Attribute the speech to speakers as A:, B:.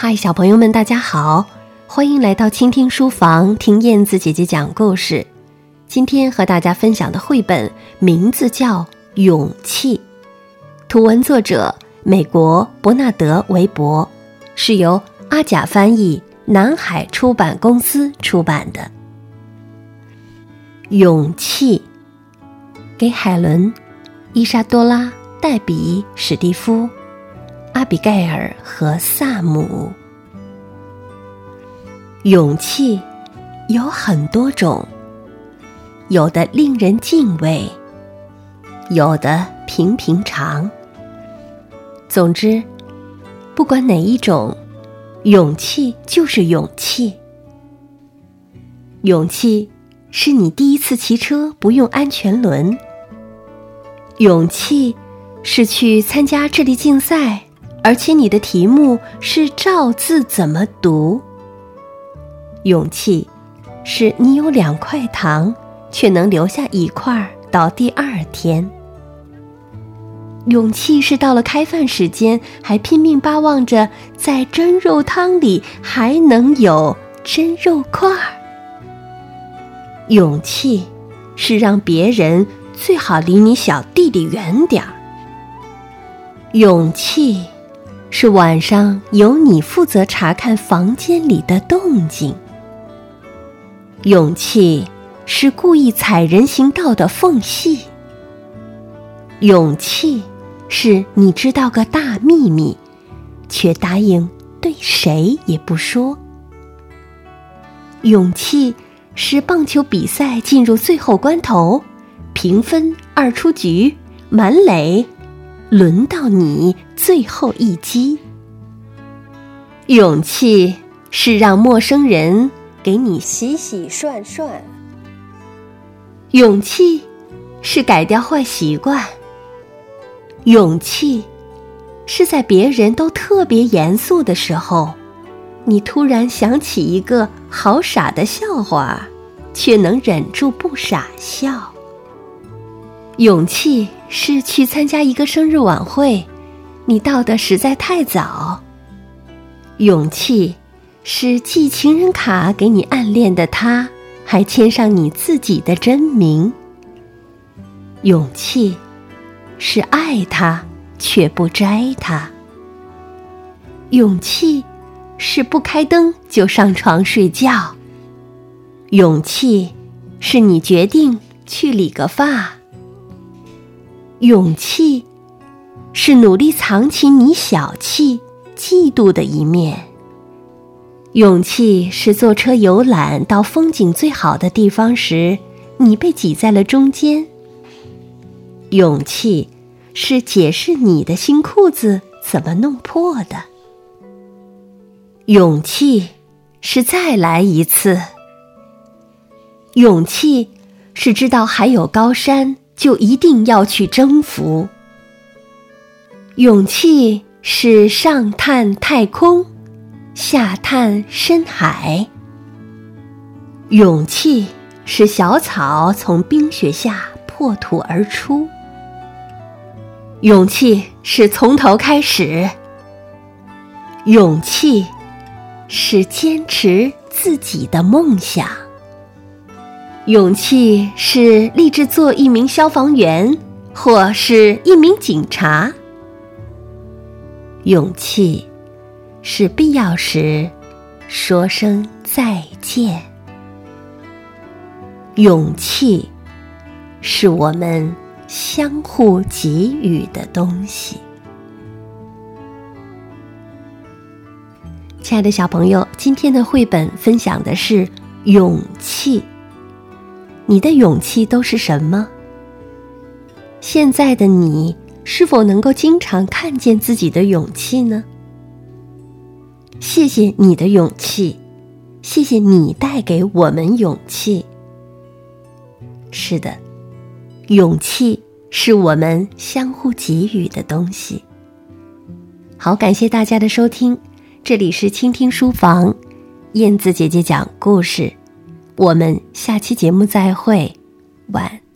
A: 嗨，小朋友们，大家好！欢迎来到倾听书房，听燕子姐姐讲故事。今天和大家分享的绘本名字叫《勇气》，图文作者美国伯纳德·韦伯，是由阿甲翻译，南海出版公司出版的。勇气，给海伦、伊莎多拉、黛比、史蒂夫。阿比盖尔和萨姆，勇气有很多种，有的令人敬畏，有的平平常。总之，不管哪一种，勇气就是勇气。勇气是你第一次骑车不用安全轮，勇气是去参加智力竞赛。而且你的题目是照字怎么读？勇气，是你有两块糖，却能留下一块到第二天。勇气是到了开饭时间，还拼命巴望着在蒸肉汤里还能有蒸肉块儿。勇气，是让别人最好离你小弟弟远点儿。勇气。是晚上由你负责查看房间里的动静。勇气是故意踩人行道的缝隙。勇气是你知道个大秘密，却答应对谁也不说。勇气是棒球比赛进入最后关头，平分二出局，满垒。轮到你最后一击。勇气是让陌生人给你洗洗涮涮。勇气是改掉坏习惯。勇气是在别人都特别严肃的时候，你突然想起一个好傻的笑话，却能忍住不傻笑。勇气是去参加一个生日晚会，你到的实在太早。勇气是寄情人卡给你暗恋的他，还签上你自己的真名。勇气是爱他却不摘他。勇气是不开灯就上床睡觉。勇气是你决定去理个发。勇气，是努力藏起你小气、嫉妒的一面。勇气是坐车游览到风景最好的地方时，你被挤在了中间。勇气，是解释你的新裤子怎么弄破的。勇气，是再来一次。勇气，是知道还有高山。就一定要去征服。勇气是上探太空，下探深海。勇气是小草从冰雪下破土而出。勇气是从头开始。勇气是坚持自己的梦想。勇气是立志做一名消防员，或是一名警察。勇气是必要时说声再见。勇气是我们相互给予的东西。亲爱的小朋友，今天的绘本分享的是勇气。你的勇气都是什么？现在的你是否能够经常看见自己的勇气呢？谢谢你的勇气，谢谢你带给我们勇气。是的，勇气是我们相互给予的东西。好，感谢大家的收听，这里是倾听书房，燕子姐姐讲故事。我们下期节目再会，晚。